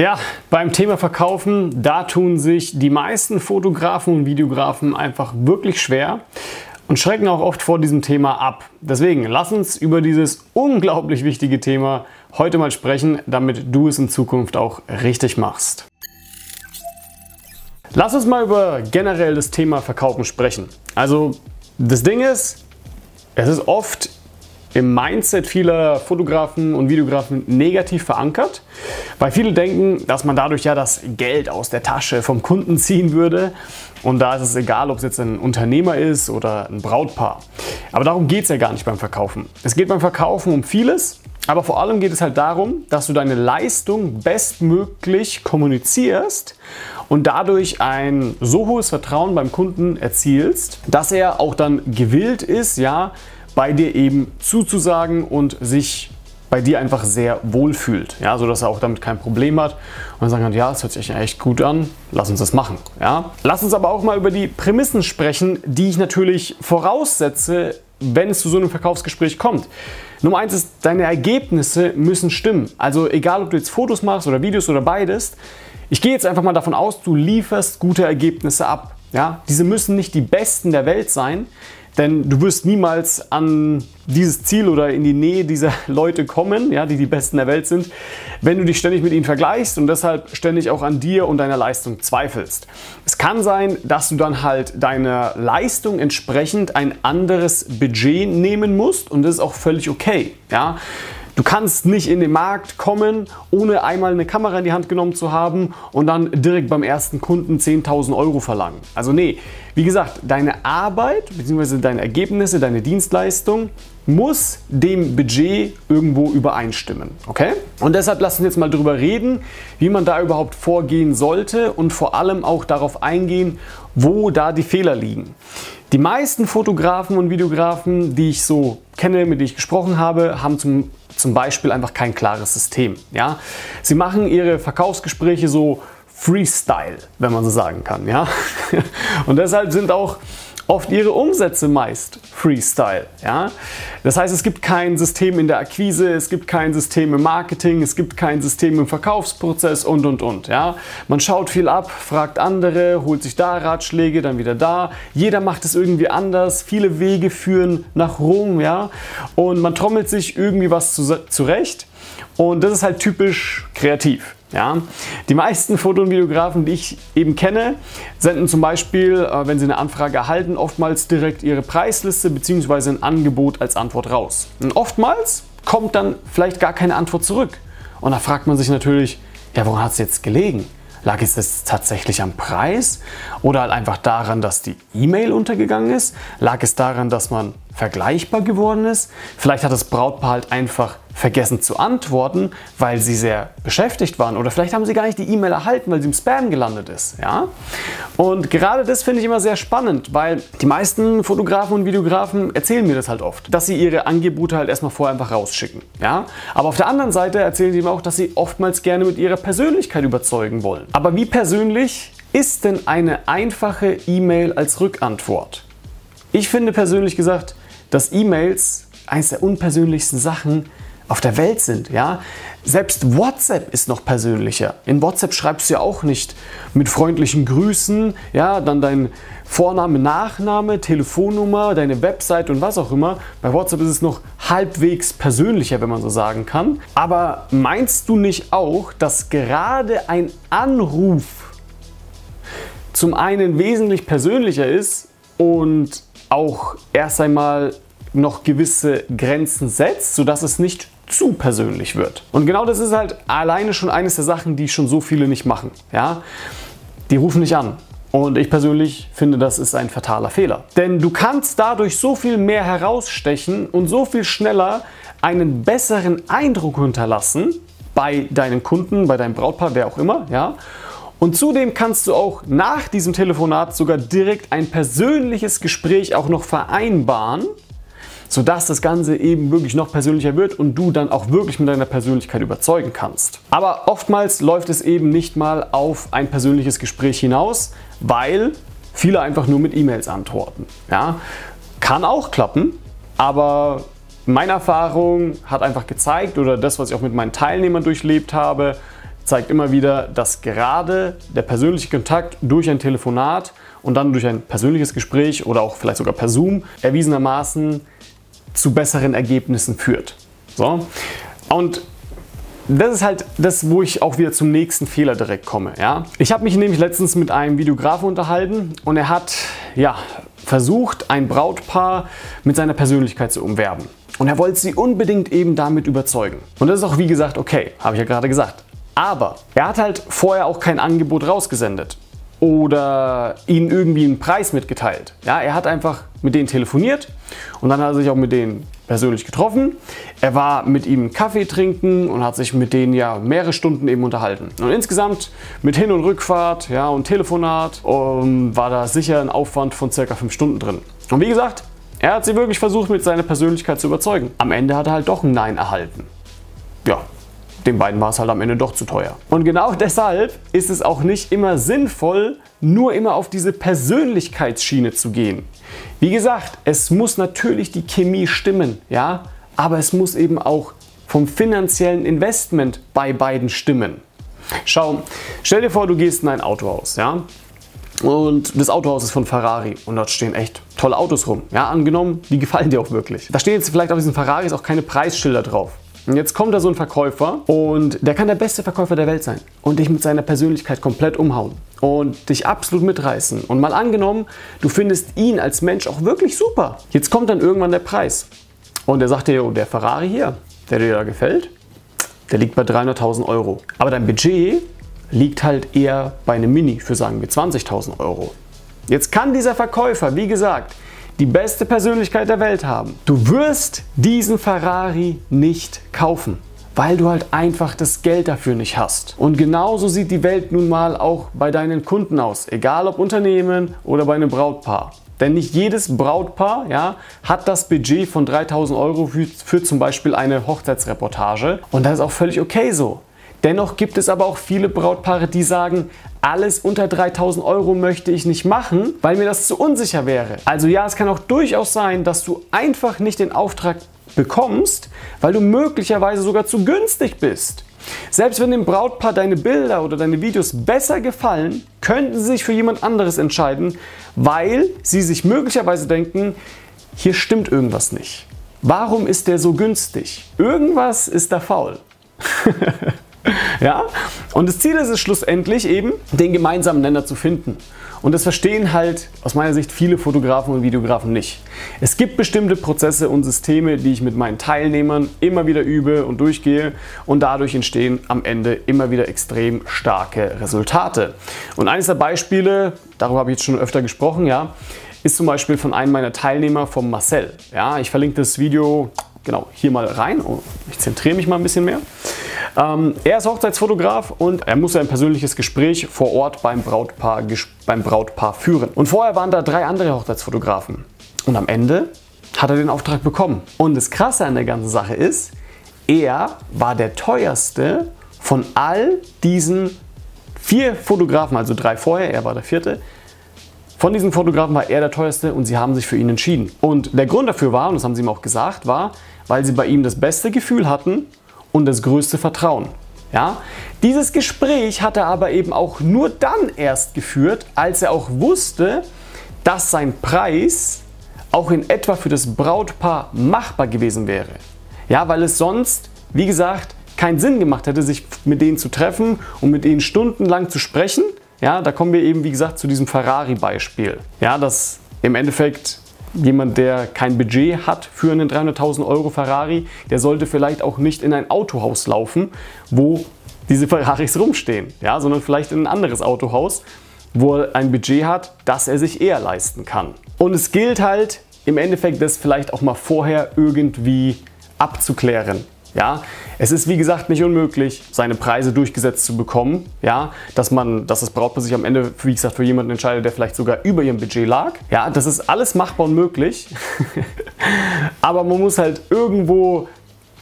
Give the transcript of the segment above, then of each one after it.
Ja, beim Thema Verkaufen, da tun sich die meisten Fotografen und Videografen einfach wirklich schwer und schrecken auch oft vor diesem Thema ab. Deswegen lass uns über dieses unglaublich wichtige Thema heute mal sprechen, damit du es in Zukunft auch richtig machst. Lass uns mal über generell das Thema Verkaufen sprechen. Also das Ding ist, es ist oft im Mindset vieler Fotografen und Videografen negativ verankert, weil viele denken, dass man dadurch ja das Geld aus der Tasche vom Kunden ziehen würde. Und da ist es egal, ob es jetzt ein Unternehmer ist oder ein Brautpaar. Aber darum geht es ja gar nicht beim Verkaufen. Es geht beim Verkaufen um vieles, aber vor allem geht es halt darum, dass du deine Leistung bestmöglich kommunizierst und dadurch ein so hohes Vertrauen beim Kunden erzielst, dass er auch dann gewillt ist, ja, bei dir eben zuzusagen und sich bei dir einfach sehr wohl fühlt, ja, sodass er auch damit kein Problem hat und sagen kann, ja, das hört sich echt gut an, lass uns das machen. Ja. Lass uns aber auch mal über die Prämissen sprechen, die ich natürlich voraussetze, wenn es zu so einem Verkaufsgespräch kommt. Nummer eins ist, deine Ergebnisse müssen stimmen. Also egal, ob du jetzt Fotos machst oder Videos oder beides, ich gehe jetzt einfach mal davon aus, du lieferst gute Ergebnisse ab. Ja? Diese müssen nicht die besten der Welt sein, denn du wirst niemals an dieses Ziel oder in die Nähe dieser Leute kommen, ja, die die Besten der Welt sind, wenn du dich ständig mit ihnen vergleichst und deshalb ständig auch an dir und deiner Leistung zweifelst. Es kann sein, dass du dann halt deiner Leistung entsprechend ein anderes Budget nehmen musst und das ist auch völlig okay. Ja. Du kannst nicht in den Markt kommen, ohne einmal eine Kamera in die Hand genommen zu haben und dann direkt beim ersten Kunden 10.000 Euro verlangen. Also nee, wie gesagt, deine Arbeit bzw. deine Ergebnisse, deine Dienstleistung muss dem Budget irgendwo übereinstimmen. Okay? Und deshalb lassen wir jetzt mal darüber reden, wie man da überhaupt vorgehen sollte und vor allem auch darauf eingehen, wo da die Fehler liegen. Die meisten Fotografen und Videografen, die ich so kenne, mit denen ich gesprochen habe, haben zum, zum Beispiel einfach kein klares System. Ja? Sie machen ihre Verkaufsgespräche so Freestyle, wenn man so sagen kann. Ja? Und deshalb sind auch oft ihre Umsätze meist Freestyle. Ja? Das heißt, es gibt kein System in der Akquise, es gibt kein System im Marketing, es gibt kein System im Verkaufsprozess und und und. Ja? Man schaut viel ab, fragt andere, holt sich da Ratschläge, dann wieder da. Jeder macht es irgendwie anders. Viele Wege führen nach Rom. Ja? Und man trommelt sich irgendwie was zurecht. Und das ist halt typisch kreativ. Ja? Die meisten Foto- und Videografen, die ich eben kenne, senden zum Beispiel, äh, wenn sie eine Anfrage erhalten, oftmals direkt ihre Preisliste bzw. ein Angebot als Antwort raus. Und oftmals kommt dann vielleicht gar keine Antwort zurück. Und da fragt man sich natürlich, ja, woran hat es jetzt gelegen? Lag es jetzt tatsächlich am Preis oder halt einfach daran, dass die E-Mail untergegangen ist? Lag es daran, dass man vergleichbar geworden ist? Vielleicht hat das Brautpaar halt einfach vergessen zu antworten, weil sie sehr beschäftigt waren oder vielleicht haben sie gar nicht die E-Mail erhalten, weil sie im Spam gelandet ist. Ja? Und gerade das finde ich immer sehr spannend, weil die meisten Fotografen und Videografen erzählen mir das halt oft, dass sie ihre Angebote halt erstmal vorher einfach rausschicken. Ja? Aber auf der anderen Seite erzählen sie mir auch, dass sie oftmals gerne mit ihrer Persönlichkeit überzeugen wollen. Aber wie persönlich ist denn eine einfache E-Mail als Rückantwort? Ich finde persönlich gesagt, dass E-Mails eines der unpersönlichsten Sachen auf der Welt sind. Ja? Selbst WhatsApp ist noch persönlicher. In WhatsApp schreibst du ja auch nicht mit freundlichen Grüßen, ja, dann dein Vorname, Nachname, Telefonnummer, deine Website und was auch immer. Bei WhatsApp ist es noch halbwegs persönlicher, wenn man so sagen kann. Aber meinst du nicht auch, dass gerade ein Anruf zum einen wesentlich persönlicher ist und auch erst einmal noch gewisse Grenzen setzt, sodass es nicht zu persönlich wird. Und genau das ist halt alleine schon eines der Sachen, die schon so viele nicht machen. Ja? Die rufen nicht an. Und ich persönlich finde, das ist ein fataler Fehler. Denn du kannst dadurch so viel mehr herausstechen und so viel schneller einen besseren Eindruck hinterlassen bei deinen Kunden, bei deinem Brautpaar, wer auch immer, ja. Und zudem kannst du auch nach diesem Telefonat sogar direkt ein persönliches Gespräch auch noch vereinbaren, sodass das Ganze eben wirklich noch persönlicher wird und du dann auch wirklich mit deiner Persönlichkeit überzeugen kannst. Aber oftmals läuft es eben nicht mal auf ein persönliches Gespräch hinaus, weil viele einfach nur mit E-Mails antworten. Ja? Kann auch klappen, aber meine Erfahrung hat einfach gezeigt oder das, was ich auch mit meinen Teilnehmern durchlebt habe, zeigt immer wieder, dass gerade der persönliche Kontakt durch ein Telefonat und dann durch ein persönliches Gespräch oder auch vielleicht sogar per Zoom erwiesenermaßen zu besseren Ergebnissen führt. So. Und das ist halt das, wo ich auch wieder zum nächsten Fehler direkt komme. Ja? Ich habe mich nämlich letztens mit einem Videografen unterhalten und er hat ja, versucht, ein Brautpaar mit seiner Persönlichkeit zu umwerben. Und er wollte sie unbedingt eben damit überzeugen. Und das ist auch wie gesagt okay, habe ich ja gerade gesagt. Aber er hat halt vorher auch kein Angebot rausgesendet oder ihnen irgendwie einen Preis mitgeteilt. Ja, er hat einfach mit denen telefoniert und dann hat er sich auch mit denen persönlich getroffen. Er war mit ihm Kaffee trinken und hat sich mit denen ja mehrere Stunden eben unterhalten. Und insgesamt mit Hin- und Rückfahrt ja, und Telefonat um, ähm, war da sicher ein Aufwand von circa fünf Stunden drin. Und wie gesagt, er hat sie wirklich versucht, mit seiner Persönlichkeit zu überzeugen. Am Ende hat er halt doch ein Nein erhalten. Ja, den beiden war es halt am Ende doch zu teuer. Und genau deshalb ist es auch nicht immer sinnvoll, nur immer auf diese Persönlichkeitsschiene zu gehen. Wie gesagt, es muss natürlich die Chemie stimmen, ja, aber es muss eben auch vom finanziellen Investment bei beiden stimmen. Schau, stell dir vor, du gehst in ein Autohaus, ja, und das Autohaus ist von Ferrari und dort stehen echt tolle Autos rum. Ja, angenommen, die gefallen dir auch wirklich. Da stehen jetzt vielleicht auf diesen Ferraris auch keine Preisschilder drauf. Und jetzt kommt da so ein Verkäufer und der kann der beste Verkäufer der Welt sein und dich mit seiner Persönlichkeit komplett umhauen und dich absolut mitreißen. Und mal angenommen, du findest ihn als Mensch auch wirklich super. Jetzt kommt dann irgendwann der Preis und der sagt dir, der Ferrari hier, der dir da gefällt, der liegt bei 300.000 Euro. Aber dein Budget liegt halt eher bei einem Mini für sagen wir 20.000 Euro. Jetzt kann dieser Verkäufer, wie gesagt, die beste Persönlichkeit der Welt haben. Du wirst diesen Ferrari nicht kaufen, weil du halt einfach das Geld dafür nicht hast. Und genauso sieht die Welt nun mal auch bei deinen Kunden aus, egal ob Unternehmen oder bei einem Brautpaar. Denn nicht jedes Brautpaar ja, hat das Budget von 3000 Euro für, für zum Beispiel eine Hochzeitsreportage. Und das ist auch völlig okay so. Dennoch gibt es aber auch viele Brautpaare, die sagen, alles unter 3000 Euro möchte ich nicht machen, weil mir das zu unsicher wäre. Also ja, es kann auch durchaus sein, dass du einfach nicht den Auftrag bekommst, weil du möglicherweise sogar zu günstig bist. Selbst wenn dem Brautpaar deine Bilder oder deine Videos besser gefallen, könnten sie sich für jemand anderes entscheiden, weil sie sich möglicherweise denken, hier stimmt irgendwas nicht. Warum ist der so günstig? Irgendwas ist da faul. ja? Und das Ziel ist es schlussendlich eben, den gemeinsamen Nenner zu finden. Und das verstehen halt aus meiner Sicht viele Fotografen und Videografen nicht. Es gibt bestimmte Prozesse und Systeme, die ich mit meinen Teilnehmern immer wieder übe und durchgehe und dadurch entstehen am Ende immer wieder extrem starke Resultate. Und eines der Beispiele, darüber habe ich jetzt schon öfter gesprochen, ja, ist zum Beispiel von einem meiner Teilnehmer, vom Marcel. Ja, ich verlinke das Video genau hier mal rein. Oh, ich zentriere mich mal ein bisschen mehr. Ähm, er ist Hochzeitsfotograf und er muss ein persönliches Gespräch vor Ort beim Brautpaar, beim Brautpaar führen. Und vorher waren da drei andere Hochzeitsfotografen. Und am Ende hat er den Auftrag bekommen. Und das Krasse an der ganzen Sache ist, er war der teuerste von all diesen vier Fotografen, also drei vorher, er war der vierte. Von diesen Fotografen war er der teuerste und sie haben sich für ihn entschieden. Und der Grund dafür war, und das haben sie ihm auch gesagt, war, weil sie bei ihm das beste Gefühl hatten und das größte Vertrauen. Ja? Dieses Gespräch hat er aber eben auch nur dann erst geführt, als er auch wusste, dass sein Preis auch in etwa für das Brautpaar machbar gewesen wäre. Ja, weil es sonst, wie gesagt, keinen Sinn gemacht hätte, sich mit denen zu treffen und mit denen stundenlang zu sprechen. Ja, da kommen wir eben, wie gesagt, zu diesem Ferrari-Beispiel. Ja, dass im Endeffekt jemand, der kein Budget hat für einen 300.000 Euro Ferrari, der sollte vielleicht auch nicht in ein Autohaus laufen, wo diese Ferraris rumstehen, ja, sondern vielleicht in ein anderes Autohaus, wo er ein Budget hat, das er sich eher leisten kann. Und es gilt halt im Endeffekt, das vielleicht auch mal vorher irgendwie abzuklären. Ja, es ist wie gesagt nicht unmöglich, seine Preise durchgesetzt zu bekommen. Ja, dass man, dass das Brautpaar sich am Ende, wie gesagt, für jemanden entscheidet, der vielleicht sogar über ihrem Budget lag. Ja, das ist alles machbar und möglich. Aber man muss halt irgendwo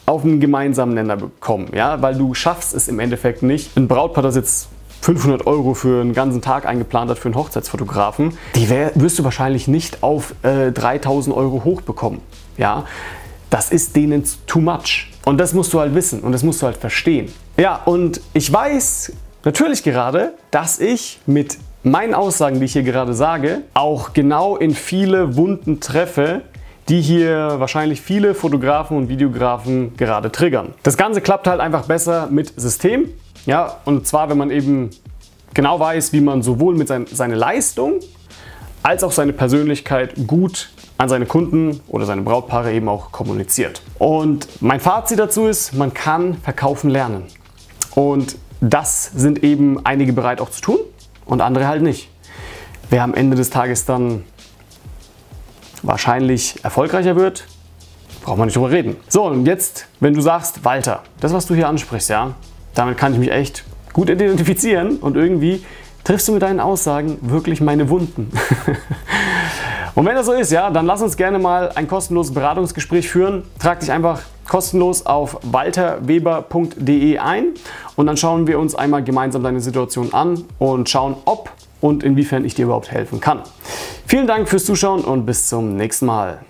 auf einen gemeinsamen Nenner bekommen. Ja, weil du schaffst es im Endeffekt nicht. Ein Brautpaar, das jetzt 500 Euro für einen ganzen Tag eingeplant hat für einen Hochzeitsfotografen, die wirst du wahrscheinlich nicht auf äh, 3000 Euro hochbekommen. Ja, das ist denen too much. Und das musst du halt wissen und das musst du halt verstehen. Ja, und ich weiß natürlich gerade, dass ich mit meinen Aussagen, die ich hier gerade sage, auch genau in viele Wunden treffe, die hier wahrscheinlich viele Fotografen und Videografen gerade triggern. Das Ganze klappt halt einfach besser mit System. Ja, und zwar, wenn man eben genau weiß, wie man sowohl mit sein, seine Leistung als auch seine Persönlichkeit gut an seine Kunden oder seine Brautpaare eben auch kommuniziert. Und mein Fazit dazu ist, man kann verkaufen lernen. Und das sind eben einige bereit auch zu tun und andere halt nicht. Wer am Ende des Tages dann wahrscheinlich erfolgreicher wird, braucht man nicht drüber reden. So, und jetzt, wenn du sagst, Walter, das, was du hier ansprichst, ja, damit kann ich mich echt gut identifizieren und irgendwie triffst du mit deinen Aussagen wirklich meine Wunden. und wenn das so ist, ja, dann lass uns gerne mal ein kostenloses Beratungsgespräch führen. Trag dich einfach kostenlos auf walterweber.de ein und dann schauen wir uns einmal gemeinsam deine Situation an und schauen, ob und inwiefern ich dir überhaupt helfen kann. Vielen Dank fürs Zuschauen und bis zum nächsten Mal.